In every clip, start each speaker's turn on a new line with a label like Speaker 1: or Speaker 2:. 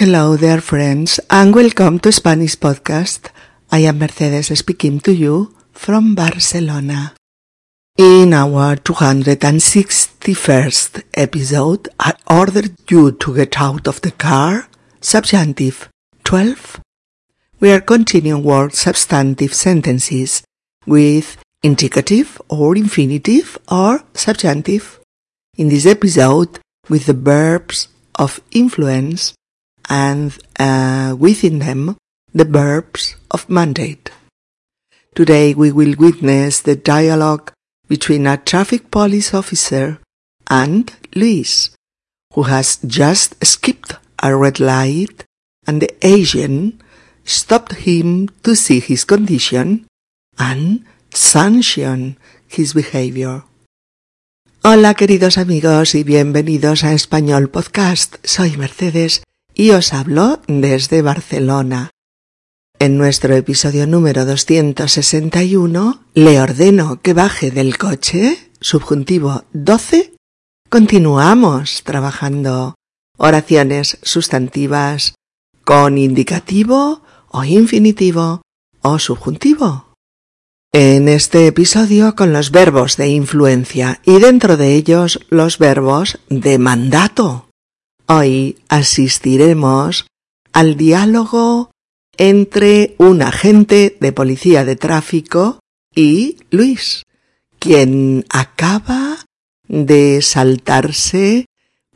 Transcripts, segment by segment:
Speaker 1: Hello there friends and welcome to Spanish Podcast. I am Mercedes speaking to you from Barcelona. In our 261st episode, I ordered you to get out of the car, subjunctive 12. We are continuing word substantive sentences with indicative or infinitive or subjunctive. In this episode, with the verbs of influence and uh, within them the verbs of mandate. Today we will witness the dialogue between a traffic police officer and Luis, who has just skipped a red light and the agent stopped him to see his condition and sanction his behavior. Hola queridos amigos y bienvenidos a Español Podcast. Soy Mercedes y os hablo desde Barcelona. En nuestro episodio número 261 le ordeno que baje del coche, subjuntivo 12, continuamos trabajando oraciones sustantivas con indicativo o infinitivo o subjuntivo. En este episodio con los verbos de influencia y dentro de ellos los verbos de mandato. Hoy asistiremos al diálogo entre un agente de policía de tráfico y Luis, quien acaba de saltarse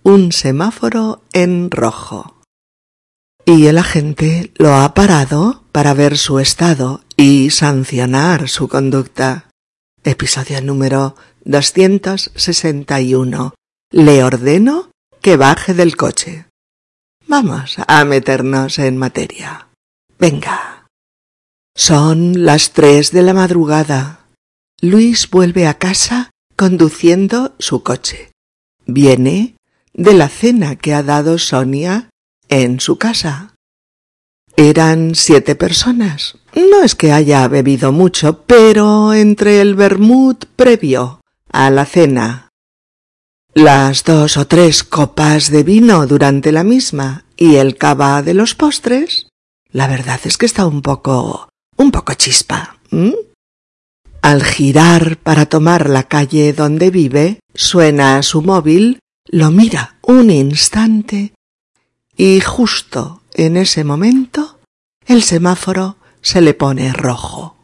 Speaker 1: un semáforo en rojo. Y el agente lo ha parado para ver su estado y sancionar su conducta. Episodio número 261. Le ordeno que baje del coche. Vamos a meternos en materia. Venga. Son las tres de la madrugada. Luis vuelve a casa conduciendo su coche. Viene de la cena que ha dado Sonia en su casa. Eran siete personas. No es que haya bebido mucho, pero entre el vermut previo a la cena las dos o tres copas de vino durante la misma y el cava de los postres, la verdad es que está un poco, un poco chispa. Al girar para tomar la calle donde vive, suena su móvil, lo mira un instante y justo en ese momento el semáforo se le pone rojo.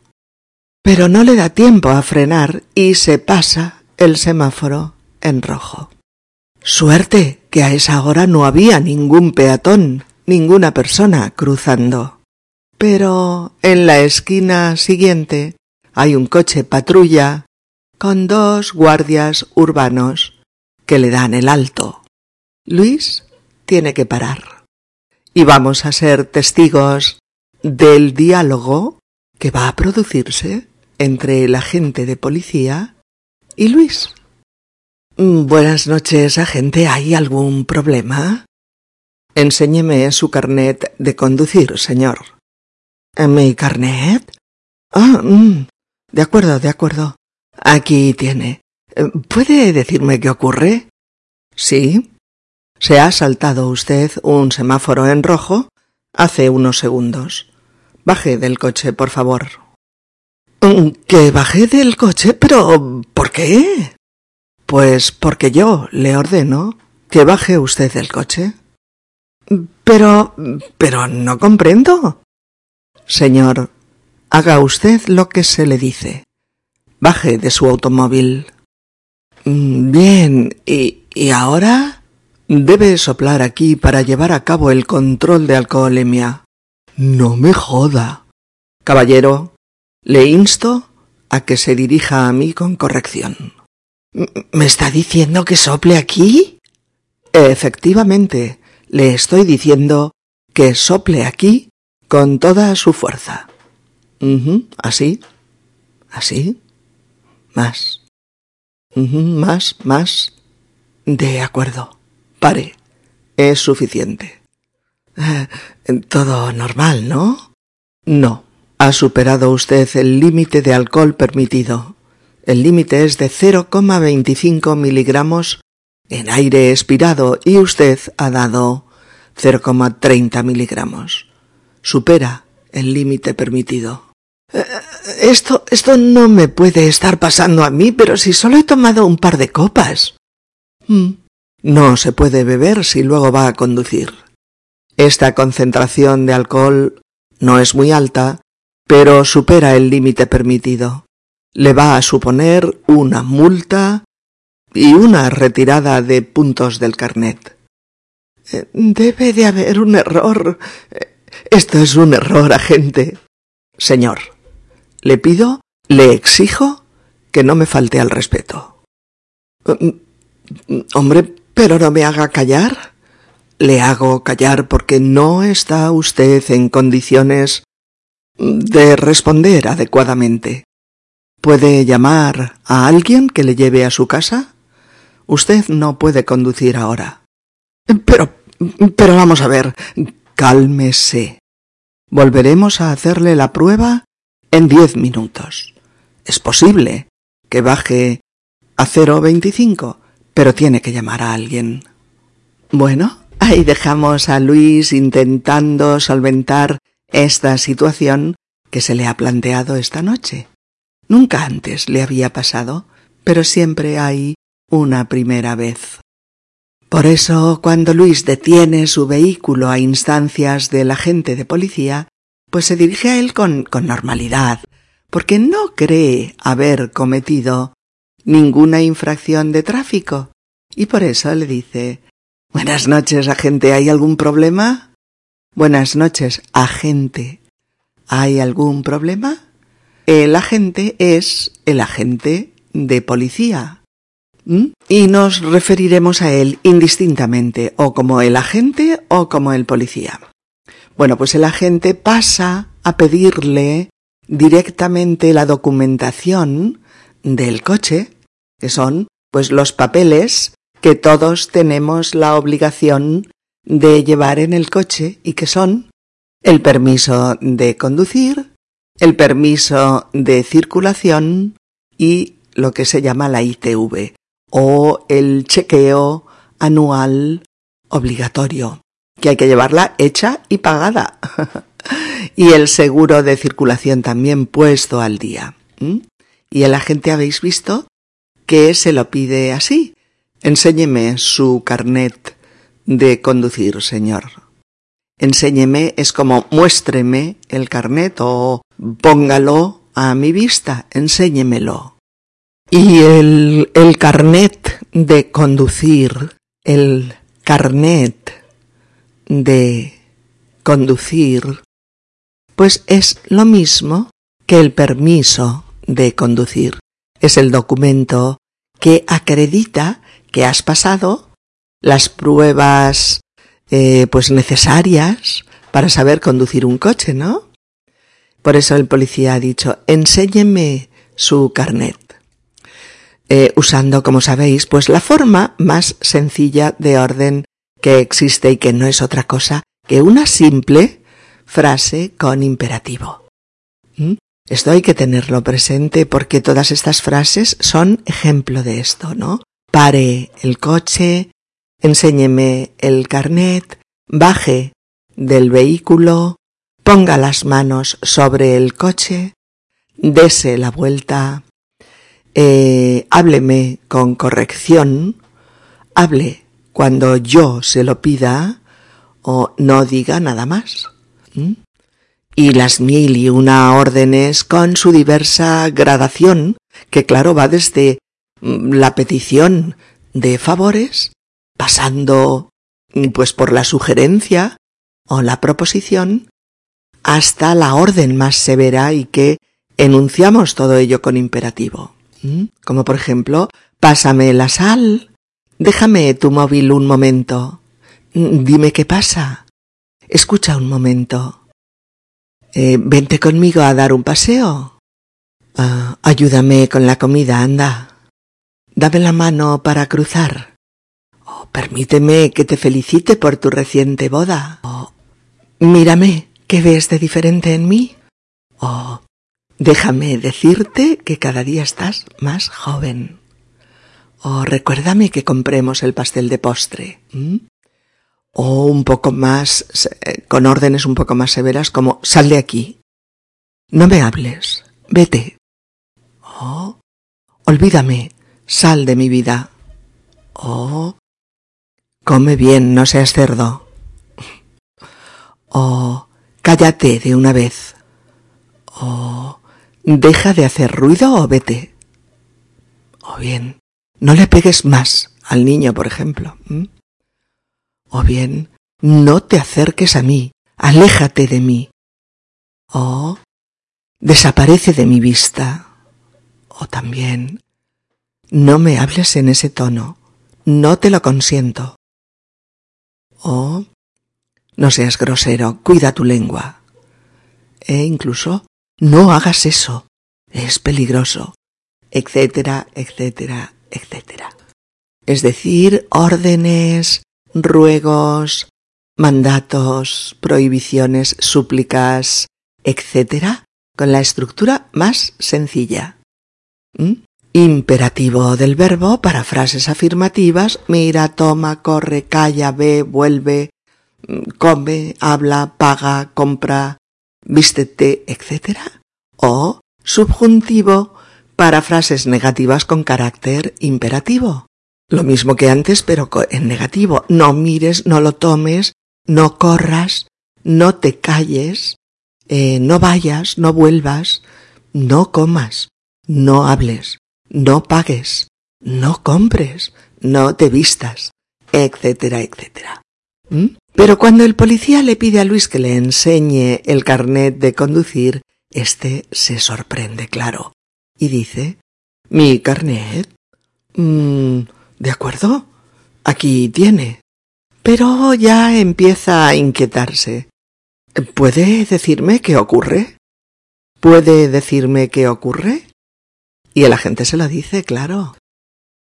Speaker 1: Pero no le da tiempo a frenar y se pasa el semáforo en rojo. Suerte que a esa hora no había ningún peatón, ninguna persona cruzando. Pero en la esquina siguiente hay un coche patrulla con dos guardias urbanos que le dan el alto. Luis tiene que parar. Y vamos a ser testigos del diálogo que va a producirse entre el agente de policía y Luis. Mm, buenas noches, agente. ¿Hay algún problema? Enséñeme su carnet de conducir, señor. ¿Mi carnet? Ah, mm, de acuerdo, de acuerdo. Aquí tiene. Eh, ¿Puede decirme qué ocurre? Sí. Se ha saltado usted un semáforo en rojo hace unos segundos. Baje del coche, por favor. Mm, ¿Que baje del coche? ¿Pero por qué? Pues porque yo le ordeno que baje usted del coche. Pero. pero no comprendo. Señor, haga usted lo que se le dice. Baje de su automóvil. Mm, bien, ¿y, y ahora? Debe soplar aquí para llevar a cabo el control de alcoholemia. No me joda. Caballero, le insto a que se dirija a mí con corrección. ¿Me está diciendo que sople aquí? Efectivamente, le estoy diciendo que sople aquí con toda su fuerza. así, así, más, más, más. De acuerdo, pare, es suficiente. Eh, todo normal, ¿no? No, ha superado usted el límite de alcohol permitido. El límite es de 0,25 miligramos en aire expirado y usted ha dado 0,30 miligramos. Supera el límite permitido. Eh, esto, esto no me puede estar pasando a mí, pero si solo he tomado un par de copas. Mm. No se puede beber si luego va a conducir. Esta concentración de alcohol no es muy alta, pero supera el límite permitido. Le va a suponer una multa y una retirada de puntos del carnet. Eh, debe de haber un error. Esto es un error, agente. Señor, le pido, le exijo que no me falte al respeto. Hombre, pero no me haga callar. Le hago callar porque no está usted en condiciones de responder adecuadamente. ¿Puede llamar a alguien que le lleve a su casa? Usted no puede conducir ahora. Pero, pero vamos a ver. Cálmese. Volveremos a hacerle la prueba en diez minutos. Es posible que baje a 0,25, pero tiene que llamar a alguien. Bueno, ahí dejamos a Luis intentando solventar esta situación que se le ha planteado esta noche. Nunca antes le había pasado, pero siempre hay una primera vez. Por eso, cuando Luis detiene su vehículo a instancias del agente de policía, pues se dirige a él con, normalidad, porque no cree haber cometido ninguna infracción de tráfico, y por eso le dice Buenas noches, agente, ¿hay algún problema? Buenas noches, agente. ¿Hay algún problema? El agente es el agente de policía. Y nos referiremos a él indistintamente, o como el agente o como el policía. Bueno, pues el agente pasa a pedirle directamente la documentación del coche, que son pues los papeles que todos tenemos la obligación de llevar en el coche y que son el permiso de conducir, el permiso de circulación y lo que se llama la ITV, o el chequeo anual obligatorio, que hay que llevarla hecha y pagada. y el seguro de circulación también puesto al día. Y el agente habéis visto que se lo pide así. Enséñeme su carnet de conducir, señor. Enséñeme es como muéstreme el carnet o póngalo a mi vista, enséñemelo. Y el, el carnet de conducir, el carnet de conducir, pues es lo mismo que el permiso de conducir. Es el documento que acredita que has pasado las pruebas eh, pues necesarias para saber conducir un coche, ¿no? Por eso el policía ha dicho, enséñeme su carnet. Eh, usando, como sabéis, pues la forma más sencilla de orden que existe y que no es otra cosa que una simple frase con imperativo. ¿Mm? Esto hay que tenerlo presente porque todas estas frases son ejemplo de esto, ¿no? Pare el coche, enséñeme el carnet, baje del vehículo, ponga las manos sobre el coche, dese la vuelta, eh, hábleme con corrección, hable cuando yo se lo pida o no diga nada más. Y las mil y una órdenes con su diversa gradación, que claro va desde mm, la petición de favores, pasando pues por la sugerencia o la proposición, hasta la orden más severa y que enunciamos todo ello con imperativo. ¿Mm? Como por ejemplo, pásame la sal, déjame tu móvil un momento, mm, dime qué pasa, escucha un momento, eh, vente conmigo a dar un paseo, ah, ayúdame con la comida, anda, dame la mano para cruzar, oh, permíteme que te felicite por tu reciente boda, oh, mírame, ¿qué ves de diferente en mí? Oh, Déjame decirte que cada día estás más joven. O recuérdame que compremos el pastel de postre. O un poco más, eh, con órdenes un poco más severas como sal de aquí. No me hables, vete. O olvídame, sal de mi vida. O come bien, no seas cerdo. O cállate de una vez. O deja de hacer ruido o vete. O bien, no le pegues más al niño, por ejemplo. O bien, no te acerques a mí, aléjate de mí. O desaparece de mi vista. O también, no me hables en ese tono, no te lo consiento. O no seas grosero, cuida tu lengua. E incluso, no hagas eso, es peligroso, etcétera, etcétera, etcétera. Es decir, órdenes, ruegos, mandatos, prohibiciones, súplicas, etcétera, con la estructura más sencilla. ¿Mm? Imperativo del verbo para frases afirmativas, mira, toma, corre, calla, ve, vuelve, come, habla, paga, compra, vístete, etc. O subjuntivo para frases negativas con carácter imperativo. Lo mismo que antes, pero en negativo. No mires, no lo tomes, no corras, no te calles, eh, no vayas, no vuelvas, no comas, no hables, no pagues, no compres, no te vistas, etcétera, etcétera. ¿Mm? Pero cuando el policía le pide a Luis que le enseñe el carnet de conducir, éste se sorprende, claro, y dice, ¿Mi carnet? Mm, ¿De acuerdo? Aquí tiene. Pero ya empieza a inquietarse. ¿Puede decirme qué ocurre? ¿Puede decirme qué ocurre? Y el agente se lo dice, claro.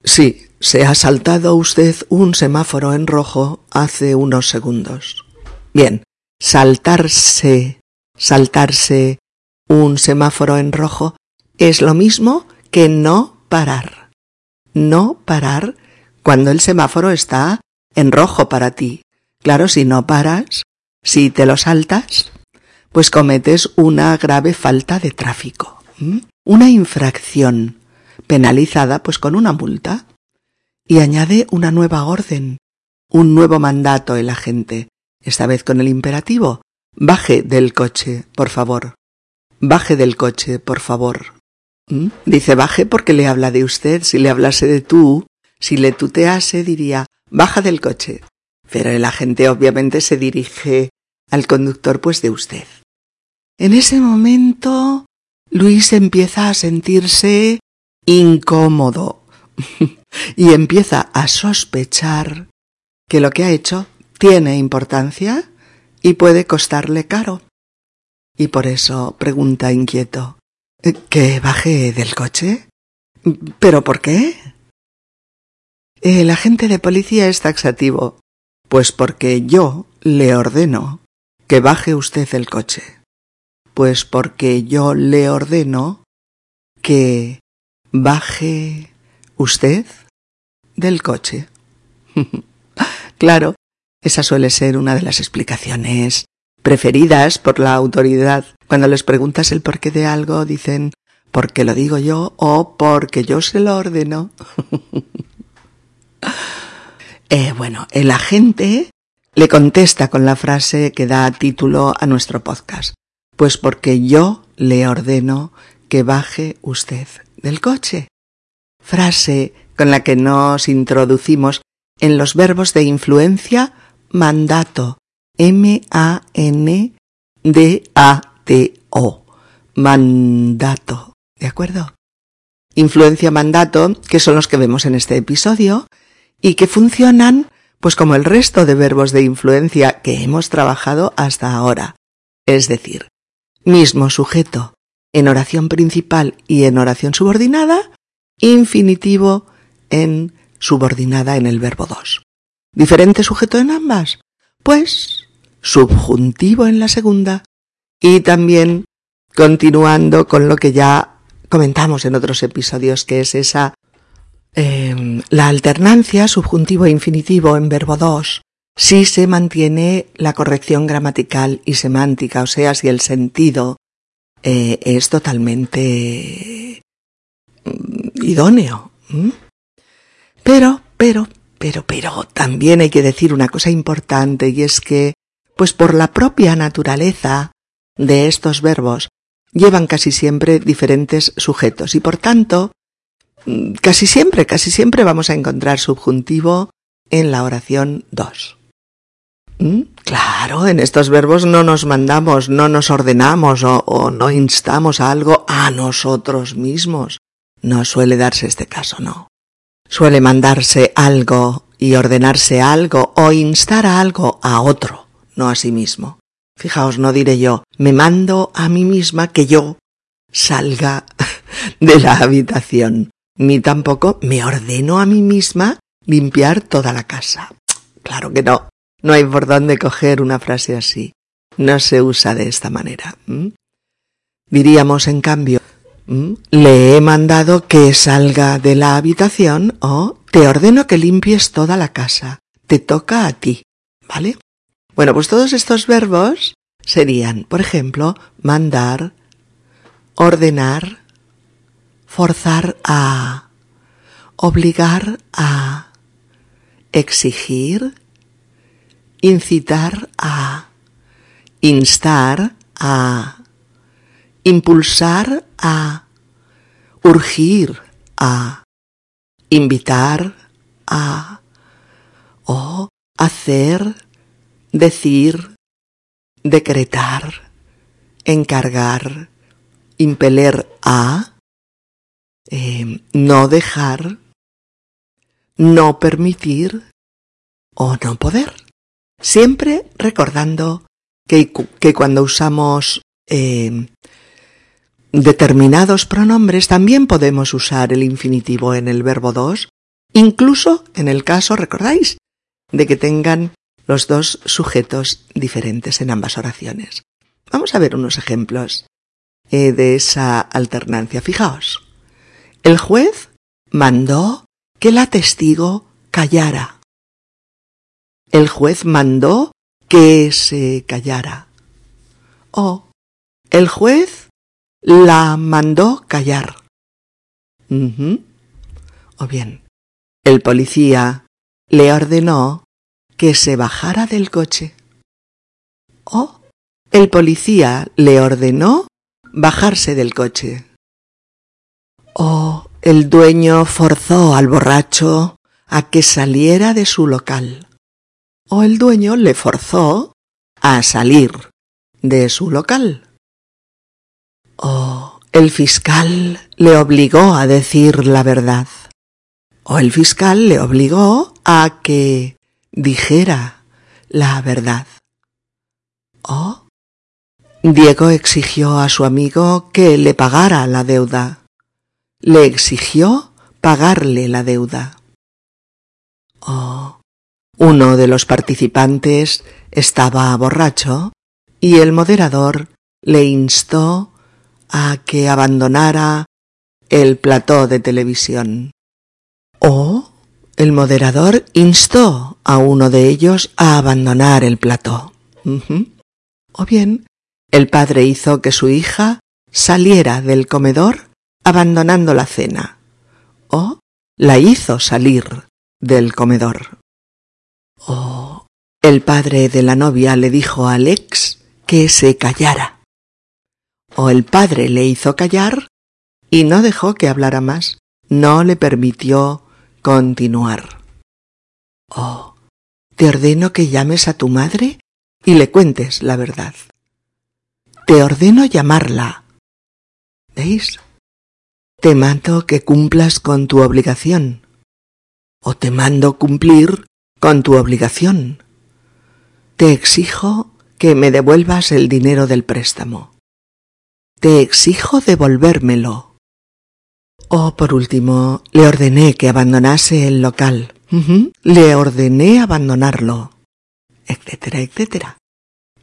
Speaker 1: Sí, se ha saltado usted un semáforo en rojo hace unos segundos. Bien, saltarse, saltarse un semáforo en rojo es lo mismo que no parar. No parar cuando el semáforo está en rojo para ti. Claro, si no paras, si te lo saltas, pues cometes una grave falta de tráfico una infracción penalizada pues con una multa y añade una nueva orden, un nuevo mandato el agente, esta vez con el imperativo baje del coche, por favor. Baje del coche, por favor. ¿Mm? Dice baje porque le habla de usted, si le hablase de tú, si le tutease diría baja del coche. Pero el agente obviamente se dirige al conductor pues de usted. En ese momento Luis empieza a sentirse incómodo y empieza a sospechar que lo que ha hecho tiene importancia y puede costarle caro. Y por eso pregunta inquieto ¿Que baje del coche? ¿Pero por qué? El agente de policía es taxativo. Pues porque yo le ordeno que baje usted el coche. Pues porque yo le ordeno que baje usted del coche. claro, esa suele ser una de las explicaciones preferidas por la autoridad. Cuando les preguntas el porqué de algo, dicen porque lo digo yo o porque yo se lo ordeno. eh, bueno, el agente le contesta con la frase que da título a nuestro podcast. Pues porque yo le ordeno que baje usted del coche. Frase con la que nos introducimos en los verbos de influencia mandato. M-A-N-D-A-T-O. Mandato. ¿De acuerdo? Influencia mandato, que son los que vemos en este episodio, y que funcionan pues como el resto de verbos de influencia que hemos trabajado hasta ahora. Es decir, mismo sujeto en oración principal y en oración subordinada, infinitivo en subordinada en el verbo 2. ¿Diferente sujeto en ambas? Pues subjuntivo en la segunda y también continuando con lo que ya comentamos en otros episodios, que es esa eh, la alternancia subjuntivo e infinitivo en verbo 2 si se mantiene la corrección gramatical y semántica, o sea, si el sentido eh, es totalmente mm, idóneo. Pero, pero, pero, pero, también hay que decir una cosa importante y es que, pues por la propia naturaleza de estos verbos, llevan casi siempre diferentes sujetos y por tanto, mm, casi siempre, casi siempre vamos a encontrar subjuntivo en la oración 2. ¿Mm? Claro, en estos verbos no nos mandamos, no nos ordenamos o, o, no instamos a algo a nosotros mismos. No suele darse este caso, no. Suele mandarse algo y ordenarse algo o instar a algo a otro, no a sí mismo. Fijaos, no diré yo, me mando a mí misma que yo salga de la habitación, ni tampoco me ordeno a mí misma limpiar toda la casa. Claro que no. No hay por dónde coger una frase así. No se usa de esta manera. Diríamos, en cambio, le he mandado que salga de la habitación o te ordeno que limpies toda la casa. Te toca a ti. ¿Vale? Bueno, pues todos estos verbos serían, por ejemplo, mandar, ordenar, forzar a, obligar a, exigir, incitar a, instar a, impulsar a, urgir a, invitar a, o hacer, decir, decretar, encargar, impeler a, eh, no dejar, no permitir o no poder. Siempre recordando que, cuando usamos eh, determinados pronombres también podemos usar el infinitivo en el verbo dos, incluso en el caso, recordáis, de que tengan los dos sujetos diferentes en ambas oraciones. Vamos a ver unos ejemplos eh, de esa alternancia. Fijaos, el juez mandó que la testigo callara. El juez mandó que se callara. O el juez la mandó callar. O bien, el policía le ordenó que se bajara del coche. O el policía le ordenó bajarse del coche. O el dueño forzó al borracho a que saliera de su local o el dueño le forzó a salir de su local. O el fiscal le obligó a decir la verdad. O el fiscal le obligó a que dijera la verdad. O Diego exigió a su amigo que le pagara la deuda. Le exigió pagarle la deuda. O uno de los participantes estaba borracho y el moderador le instó a que abandonara el plató de televisión. O el moderador instó a uno de ellos a abandonar el plató. O bien, el padre hizo que su hija saliera del comedor abandonando la cena. O la hizo salir del comedor. Oh. El padre de la novia le dijo a Alex que se callara. O el padre le hizo callar y no dejó que hablara más, no le permitió continuar. Oh, te ordeno que llames a tu madre y le cuentes la verdad. Te ordeno llamarla. ¿Veis? Te mando que cumplas con tu obligación. O te mando cumplir con tu obligación. Te exijo que me devuelvas el dinero del préstamo. Te exijo devolvérmelo. O por último, le ordené que abandonase el local. Le ordené abandonarlo. etcétera, etcétera.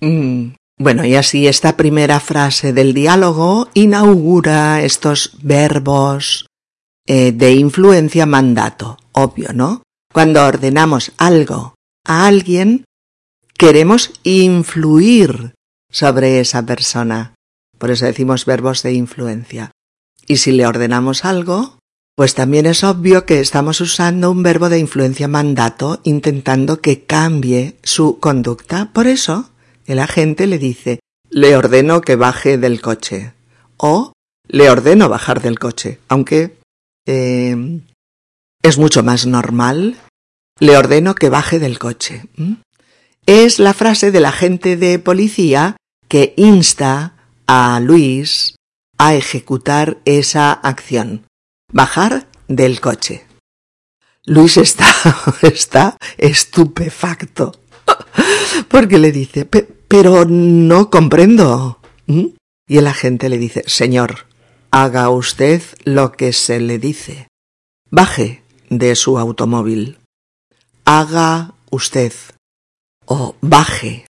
Speaker 1: Mm, bueno, y así esta primera frase del diálogo inaugura estos verbos eh, de influencia mandato. Obvio, ¿no? Cuando ordenamos algo a alguien, queremos influir sobre esa persona. Por eso decimos verbos de influencia. Y si le ordenamos algo, pues también es obvio que estamos usando un verbo de influencia mandato intentando que cambie su conducta. Por eso el agente le dice le ordeno que baje del coche o le ordeno bajar del coche, aunque eh, es mucho más normal le ordeno que baje del coche. Es la frase del agente de policía que insta a Luis a ejecutar esa acción. Bajar del coche. Luis está, está estupefacto. Porque le dice, pero no comprendo. Y el agente le dice, señor, haga usted lo que se le dice. Baje de su automóvil. Haga usted. O baje.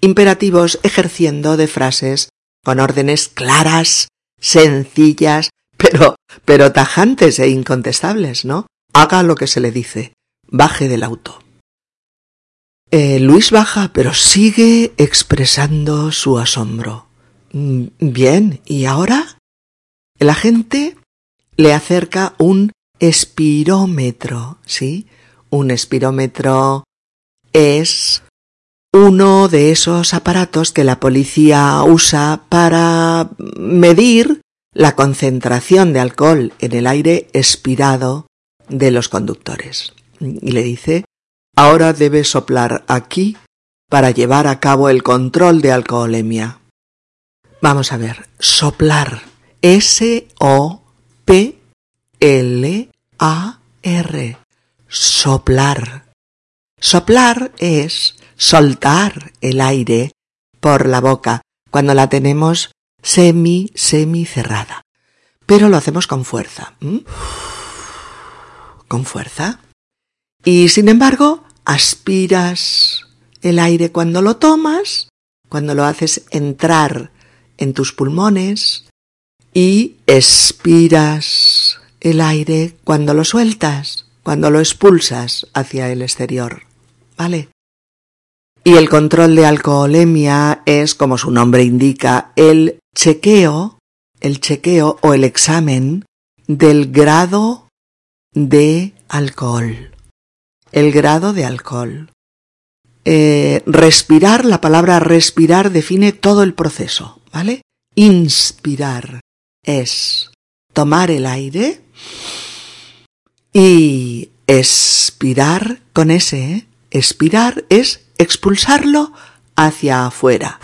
Speaker 1: Imperativos ejerciendo de frases con órdenes claras, sencillas, pero, pero tajantes e incontestables, ¿no? Haga lo que se le dice. Baje del auto. Eh, Luis baja, pero sigue expresando su asombro. Mm, bien, ¿y ahora? El agente le acerca un espirómetro, ¿sí? Un espirómetro es uno de esos aparatos que la policía usa para medir la concentración de alcohol en el aire expirado de los conductores. Y le dice, ahora debe soplar aquí para llevar a cabo el control de alcoholemia. Vamos a ver, soplar. S-O-P-L-A-R. Soplar. Soplar es soltar el aire por la boca cuando la tenemos semi, semi cerrada. Pero lo hacemos con fuerza. Con fuerza. Y sin embargo, aspiras el aire cuando lo tomas, cuando lo haces entrar en tus pulmones y expiras el aire cuando lo sueltas, cuando lo expulsas hacia el exterior. ¿Vale? Y el control de alcoholemia es, como su nombre indica, el chequeo, el chequeo o el examen del grado de alcohol. El grado de alcohol. Eh, respirar, la palabra respirar define todo el proceso, ¿vale? Inspirar es tomar el aire y expirar con ese, ¿eh? expirar es expulsarlo hacia afuera.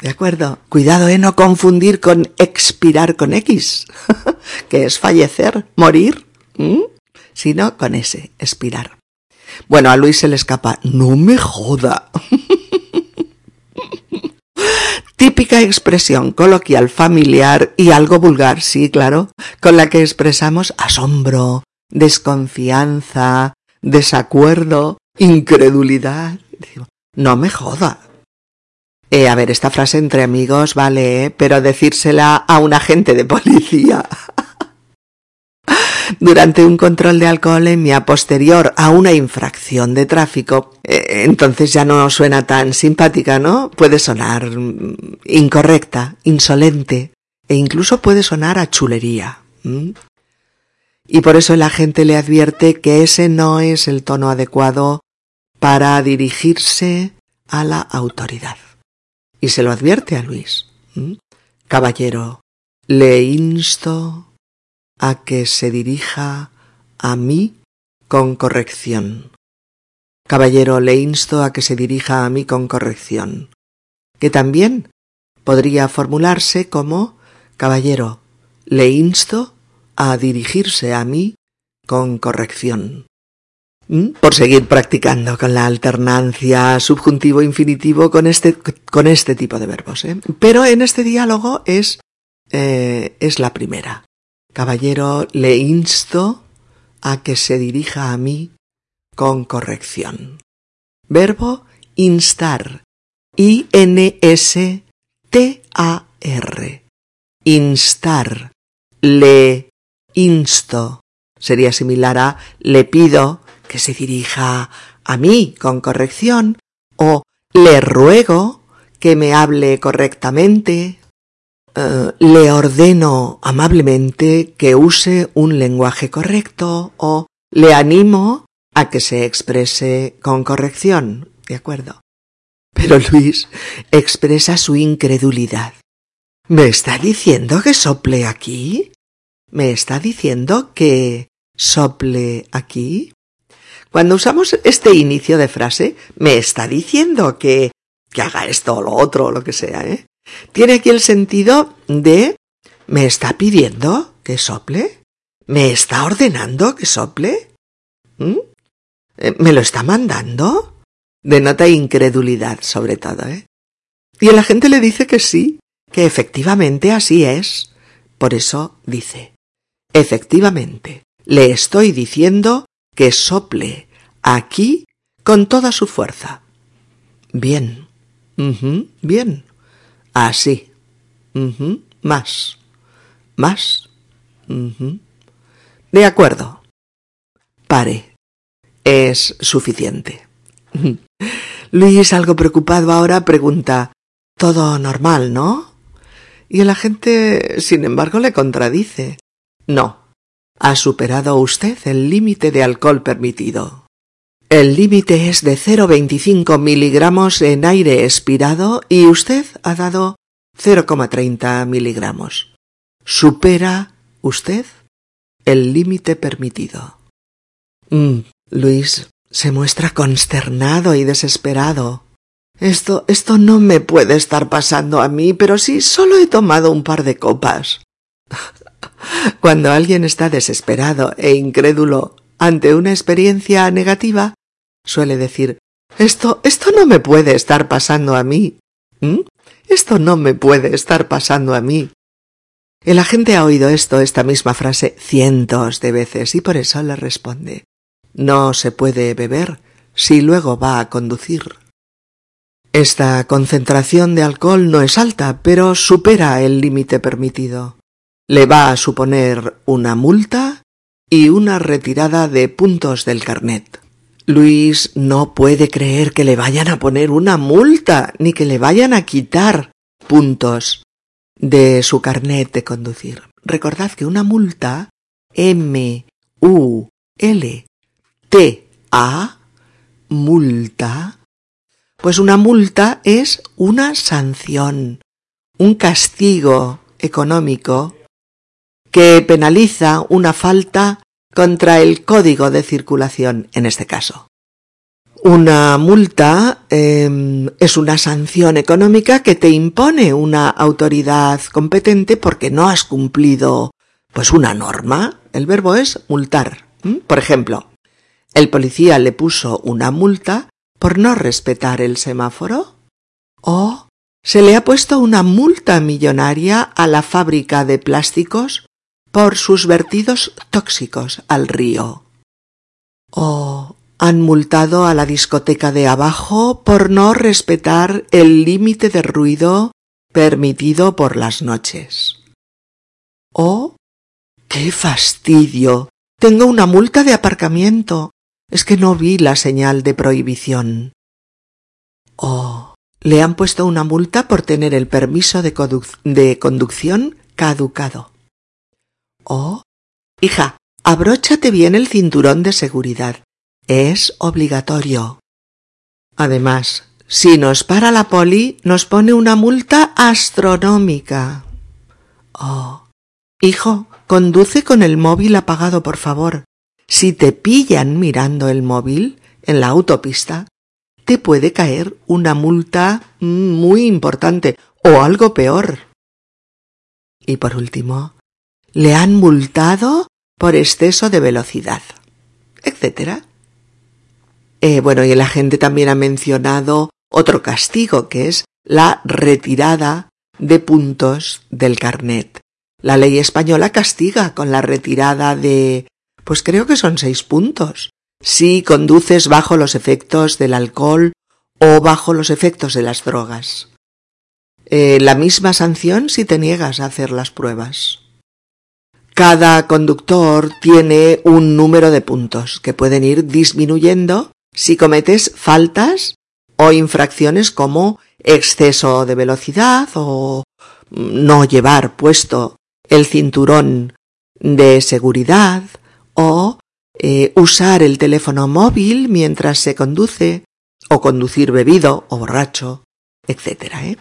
Speaker 1: ¿De acuerdo? Cuidado en no confundir con expirar con X, que es fallecer, morir, sino con ese, expirar. Bueno, a Luis se le escapa, no me joda. Típica expresión coloquial familiar y algo vulgar, sí, claro, con la que expresamos asombro, desconfianza, desacuerdo, incredulidad. No me joda. Eh, a ver, esta frase entre amigos vale, ¿eh? pero decírsela a un agente de policía durante un control de alcoholemia posterior a una infracción de tráfico, eh, entonces ya no suena tan simpática, ¿no? Puede sonar mm, incorrecta, insolente e incluso puede sonar a chulería. Y por eso el agente le advierte que ese no es el tono adecuado para dirigirse a la autoridad. Y se lo advierte a Luis. Caballero, le insto a que se dirija a mí con corrección. Caballero, le insto a que se dirija a mí con corrección, que también podría formularse como Caballero, le insto a dirigirse a mí con corrección. ¿Mm? Por seguir practicando con la alternancia subjuntivo-infinitivo con este, con este tipo de verbos. ¿eh? Pero en este diálogo es, eh, es la primera. Caballero, le insto a que se dirija a mí con corrección. Verbo instar. I-N-S-T-A-R. Instar. Le insto sería similar a le pido que se dirija a mí con corrección o le ruego que me hable correctamente, eh, le ordeno amablemente que use un lenguaje correcto o le animo a que se exprese con corrección. ¿De acuerdo? Pero Luis expresa su incredulidad. ¿Me está diciendo que sople aquí? ¿Me está diciendo que sople aquí? Cuando usamos este inicio de frase, me está diciendo que, que haga esto o lo otro o lo que sea, ¿eh? Tiene aquí el sentido de ¿me está pidiendo que sople? ¿Me está ordenando que sople? ¿Mm? Eh, ¿Me lo está mandando? Denota incredulidad, sobre todo, ¿eh? Y la gente le dice que sí, que efectivamente así es. Por eso dice, efectivamente, le estoy diciendo que sople aquí con toda su fuerza. Bien. bien. Así. más. Más. De acuerdo. Pare. Es suficiente. Luis, algo preocupado ahora, pregunta Todo normal, ¿no? Y el agente, sin embargo, le contradice. No. Ha superado usted el límite de alcohol permitido. El límite es de 0,25 miligramos en aire expirado y usted ha dado 0,30 miligramos. Supera usted el límite permitido. Mm, Luis se muestra consternado y desesperado. Esto, esto no me puede estar pasando a mí, pero sí, solo he tomado un par de copas. Cuando alguien está desesperado e incrédulo ante una experiencia negativa, suele decir Esto, esto no me puede estar pasando a mí. ¿Mm? Esto no me puede estar pasando a mí. El agente ha oído esto, esta misma frase, cientos de veces y por eso le responde No se puede beber si luego va a conducir. Esta concentración de alcohol no es alta, pero supera el límite permitido. Le va a suponer una multa y una retirada de puntos del carnet. Luis no puede creer que le vayan a poner una multa ni que le vayan a quitar puntos de su carnet de conducir. Recordad que una multa M U L T A multa pues una multa es una sanción, un castigo económico que penaliza una falta contra el código de circulación en este caso. Una multa em, es una sanción económica que te impone una autoridad competente porque no has cumplido pues una norma. El verbo es multar. Por ejemplo, el policía le puso una multa por no respetar el semáforo o se le ha puesto una multa millonaria a la fábrica de plásticos por sus vertidos tóxicos al río. O han multado a la discoteca de abajo por no respetar el límite de ruido permitido por las noches. O ¡Qué fastidio! Tengo una multa de aparcamiento. Es que no vi la señal de prohibición. O le han puesto una multa por tener el permiso de, de conducción caducado. Oh, hija, abróchate bien el cinturón de seguridad. Es obligatorio. Además, si nos para la poli, nos pone una multa astronómica. Oh. Hijo, conduce con el móvil apagado, por favor. Si te pillan mirando el móvil en la autopista, te puede caer una multa muy importante o algo peor. Y por último, le han multado por exceso de velocidad, etc. Eh, bueno, y el agente también ha mencionado otro castigo, que es la retirada de puntos del carnet. La ley española castiga con la retirada de, pues creo que son seis puntos, si conduces bajo los efectos del alcohol o bajo los efectos de las drogas. Eh, la misma sanción si te niegas a hacer las pruebas. Cada conductor tiene un número de puntos que pueden ir disminuyendo si cometes faltas o infracciones como exceso de velocidad o no llevar puesto el cinturón de seguridad o eh, usar el teléfono móvil mientras se conduce o conducir bebido o borracho, etc. ¿eh?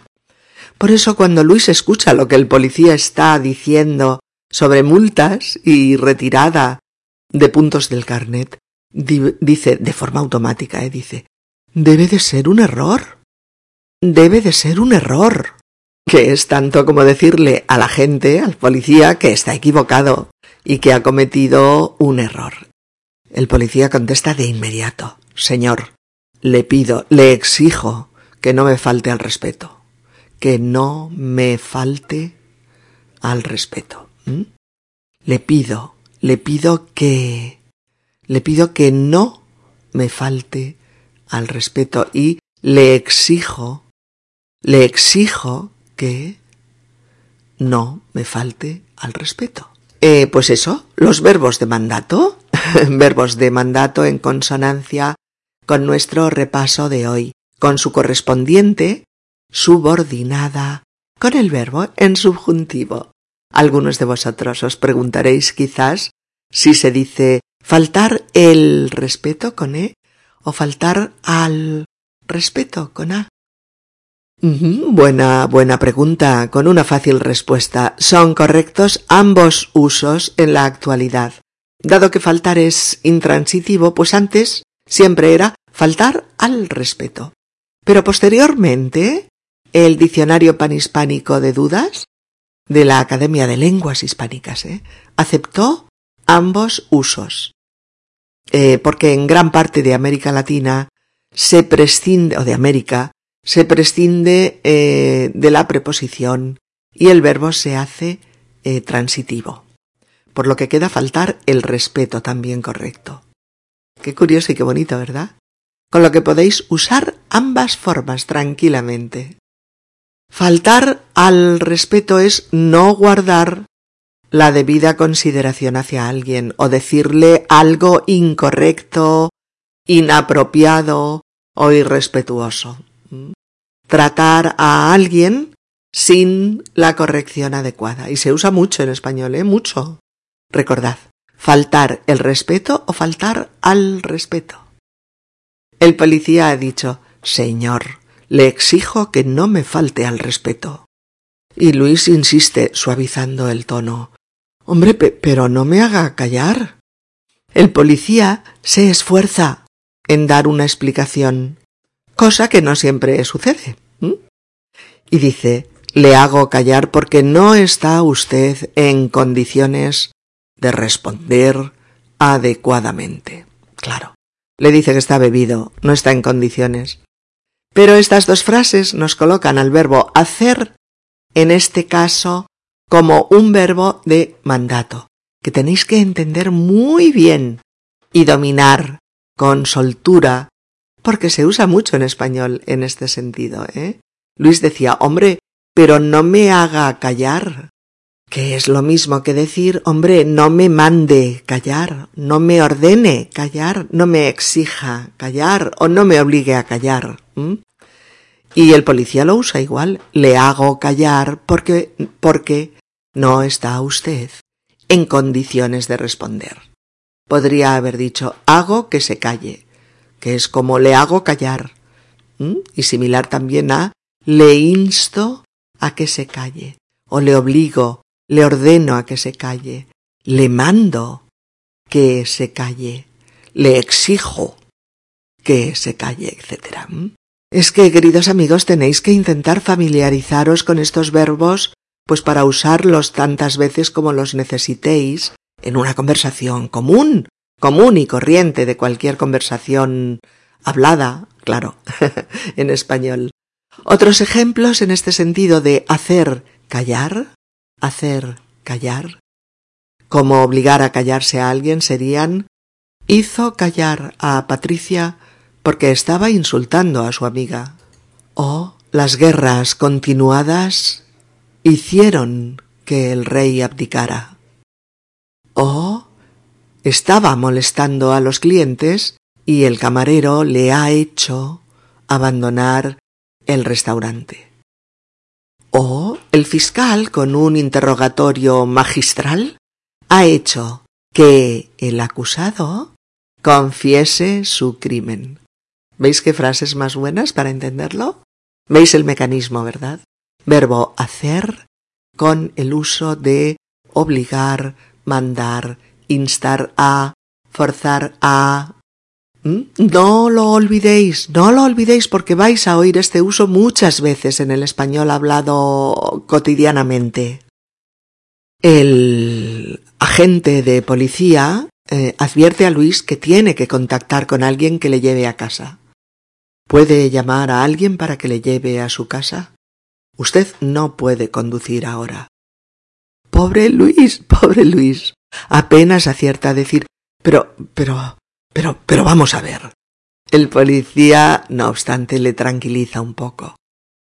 Speaker 1: Por eso cuando Luis escucha lo que el policía está diciendo sobre multas y retirada de puntos del carnet, dice de forma automática, ¿eh? dice, debe de ser un error. Debe de ser un error. Que es tanto como decirle a la gente, al policía, que está equivocado y que ha cometido un error. El policía contesta de inmediato, Señor, le pido, le exijo que no me falte al respeto, que no me falte al respeto. Le pido, le pido que, le pido que no me falte al respeto y le exijo, le exijo que no me falte al respeto. Eh, pues eso, los verbos de mandato, verbos de mandato en consonancia con nuestro repaso de hoy, con su correspondiente subordinada, con el verbo en subjuntivo. Algunos de vosotros os preguntaréis quizás si se dice faltar el respeto con E o faltar al respeto con A. Buena, buena pregunta, con una fácil respuesta. Son correctos ambos usos en la actualidad. Dado que faltar es intransitivo, pues antes siempre era faltar al respeto. Pero posteriormente, el Diccionario Panhispánico de Dudas de la Academia de Lenguas Hispánicas ¿eh? aceptó ambos usos. Eh, porque en gran parte de América Latina se prescinde, o de América, se prescinde eh, de la preposición y el verbo se hace transitivo. Por lo que queda faltar el respeto también correcto. Qué curioso y qué bonito, ¿verdad? Con lo que podéis usar ambas formas tranquilamente. Faltar al respeto es no guardar la debida consideración hacia alguien o decirle algo incorrecto, inapropiado o irrespetuoso. Tratar a alguien sin la corrección adecuada. Y se usa mucho en español, ¿eh? Mucho. Recordad, faltar el respeto o faltar al respeto. El policía ha dicho Señor, le exijo que no me falte al respeto. Y Luis insiste, suavizando el tono. Hombre, pero no me haga callar. El policía se esfuerza en dar una explicación, cosa que no siempre sucede. Y dice, le hago callar porque no está usted en condiciones de responder adecuadamente. Claro, le dice que está bebido, no está en condiciones. Pero estas dos frases nos colocan al verbo hacer, en este caso, como un verbo de mandato, que tenéis que entender muy bien y dominar con soltura, porque se usa mucho en español en este sentido, ¿eh? Luis decía, hombre, pero no me haga callar que es lo mismo que decir, hombre, no me mande callar, no me ordene callar, no me exija callar o no me obligue a callar. Y el policía lo usa igual, le hago callar porque, porque no está usted en condiciones de responder. Podría haber dicho, hago que se calle, que es como le hago callar, y similar también a le insto a que se calle, o le obligo le ordeno a que se calle, le mando que se calle, le exijo que se calle, etc. Es que, queridos amigos, tenéis que intentar familiarizaros con estos verbos, pues para usarlos tantas veces como los necesitéis en una conversación común, común y corriente de cualquier conversación hablada, claro, en español. Otros ejemplos en este sentido de hacer callar hacer callar, como obligar a callarse a alguien serían hizo callar a Patricia porque estaba insultando a su amiga. O las guerras continuadas hicieron que el rey abdicara. estaba molestando a los clientes y el camarero le ha hecho abandonar el restaurante. O el fiscal, con un interrogatorio magistral, ha hecho que el acusado confiese su crimen. ¿Veis qué frases más buenas para entenderlo? ¿Veis el mecanismo, verdad? Verbo hacer con el uso de obligar, mandar, instar a, forzar a. ¿Mm? No lo olvidéis, no lo olvidéis porque vais a oír este uso muchas veces en el español hablado cotidianamente. El agente de policía eh, advierte a Luis que tiene que contactar con alguien que le lleve a casa. ¿Puede llamar a alguien para que le lleve a su casa? Usted no puede conducir ahora. Pobre Luis, pobre Luis. Apenas acierta a decir pero, pero, pero, pero vamos a ver. El policía, no obstante, le tranquiliza un poco.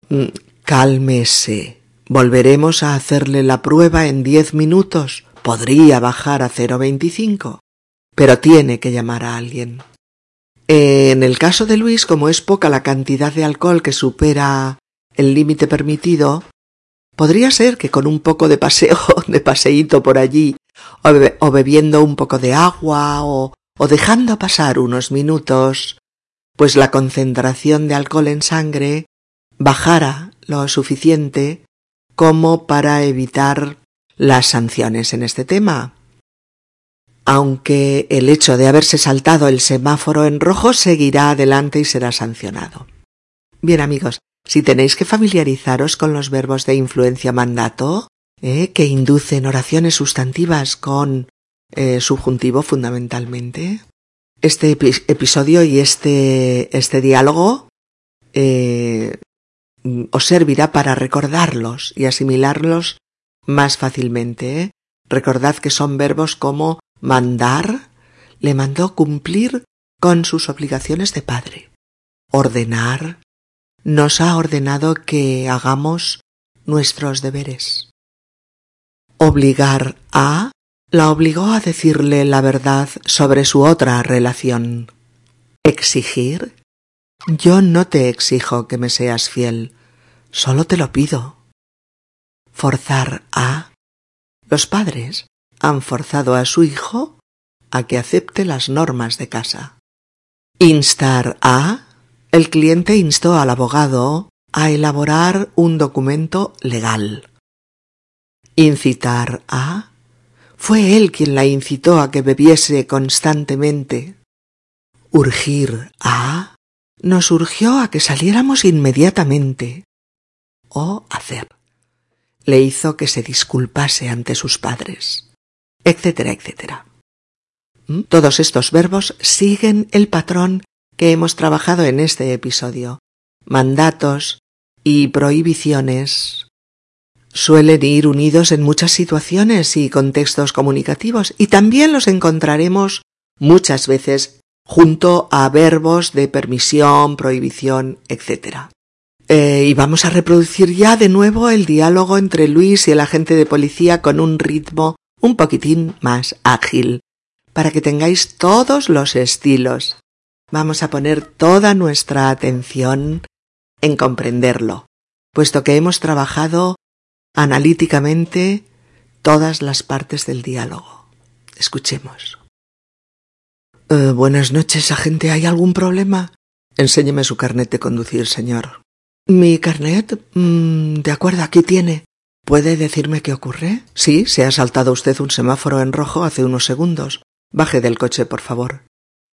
Speaker 1: Mm, cálmese. Volveremos a hacerle la prueba en diez minutos. Podría bajar a cero veinticinco. Pero tiene que llamar a alguien. En el caso de Luis, como es poca la cantidad de alcohol que supera el límite permitido, podría ser que con un poco de paseo, de paseíto por allí, o, bebiendo un poco de agua, o, o dejando pasar unos minutos, pues la concentración de alcohol en sangre bajara lo suficiente como para evitar las sanciones en este tema aunque el hecho de haberse saltado el semáforo en rojo seguirá adelante y será sancionado. Bien amigos, si tenéis que familiarizaros con los verbos de influencia mandato, eh, que inducen oraciones sustantivas con eh, subjuntivo fundamentalmente, este episodio y este, este diálogo eh, os servirá para recordarlos y asimilarlos más fácilmente. Recordad que son verbos como mandar, le mandó cumplir con sus obligaciones de padre. Ordenar, nos ha ordenado que hagamos nuestros deberes. Obligar a, la obligó a decirle la verdad sobre su otra relación. Exigir, yo no te exijo que me seas fiel, solo te lo pido. Forzar a, los padres han forzado a su hijo a que acepte las normas de casa. Instar a. El cliente instó al abogado a elaborar un documento legal. Incitar a. Fue él quien la incitó a que bebiese constantemente. Urgir a. Nos urgió a que saliéramos inmediatamente. O hacer. Le hizo que se disculpase ante sus padres etcétera, etcétera. ¿Mm? Todos estos verbos siguen el patrón que hemos trabajado en este episodio. Mandatos y prohibiciones suelen ir unidos en muchas situaciones y contextos comunicativos y también los encontraremos muchas veces junto a verbos de permisión, prohibición, etc. Eh, y vamos a reproducir ya de nuevo el diálogo entre Luis y el agente de policía con un ritmo un poquitín más ágil, para que tengáis todos los estilos. Vamos a poner toda nuestra atención en comprenderlo, puesto que hemos trabajado analíticamente todas las partes del diálogo. Escuchemos. Eh, buenas noches, agente. ¿Hay algún problema? Enséñeme su carnet de conducir, señor. ¿Mi carnet? Mm, de acuerdo, aquí tiene. ¿Puede decirme qué ocurre? Sí, se ha saltado usted un semáforo en rojo hace unos segundos. Baje del coche, por favor.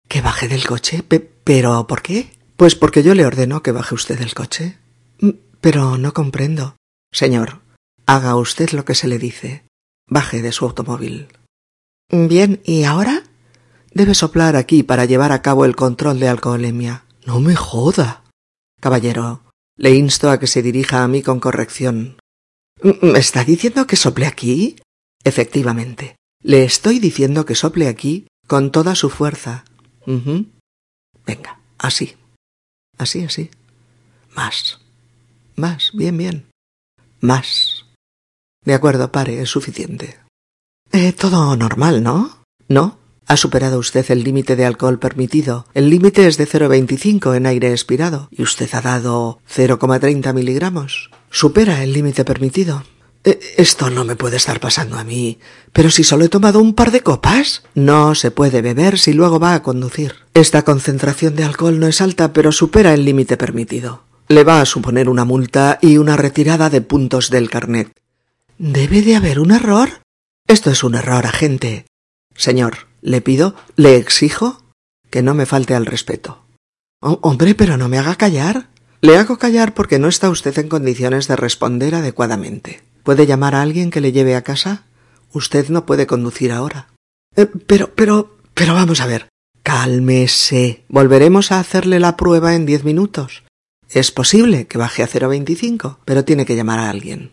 Speaker 1: ¿Que baje del coche? ¿Pero por qué? Pues porque yo le ordeno que baje usted del coche. Mm, pero no comprendo. Señor, haga usted lo que se le dice. Baje de su automóvil. Bien, ¿y ahora? Debe soplar aquí para llevar a cabo el control de alcoholemia. No me joda. Caballero, le insto a que se dirija a mí con corrección. ¿Me está diciendo que sople aquí? Efectivamente. Le estoy diciendo que sople aquí con toda su fuerza. Venga, así. Así, así. Más. Más. Bien, bien. Más. De acuerdo, pare, es suficiente. Eh, todo normal, ¿no? ¿No? Ha superado usted el límite de alcohol permitido. El límite es de 0,25 en aire expirado y usted ha dado 0,30 miligramos. Supera el límite permitido. E, esto no me puede estar pasando a mí. Pero si solo he tomado un par de copas. No se puede beber si luego va a conducir. Esta concentración de alcohol no es alta, pero supera el límite permitido. Le va a suponer una multa y una retirada de puntos del carnet. ¿Debe de haber un error? Esto es un error, agente. Señor, le pido, le exijo que no me falte al respeto. Hombre, pero no me haga callar. Le hago callar porque no está usted en condiciones de responder adecuadamente. ¿Puede llamar a alguien que le lleve a casa? Usted no puede conducir ahora. Eh, pero, pero, pero vamos a ver. Cálmese. Volveremos a hacerle la prueba en diez minutos. Es posible que baje a 0,25, pero tiene que llamar a alguien.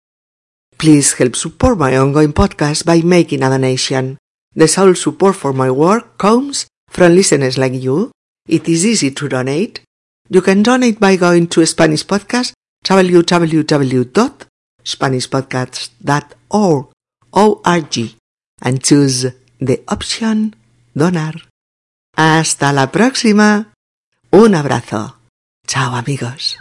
Speaker 1: Please help support my ongoing podcast by making a donation The sole support for my work comes from listeners like you. It is easy to donate. You can donate by going to Spanish Podcast, www.spanishpodcast.org O-R-G, and choose the option Donar. Hasta la próxima. Un abrazo. Chao amigos.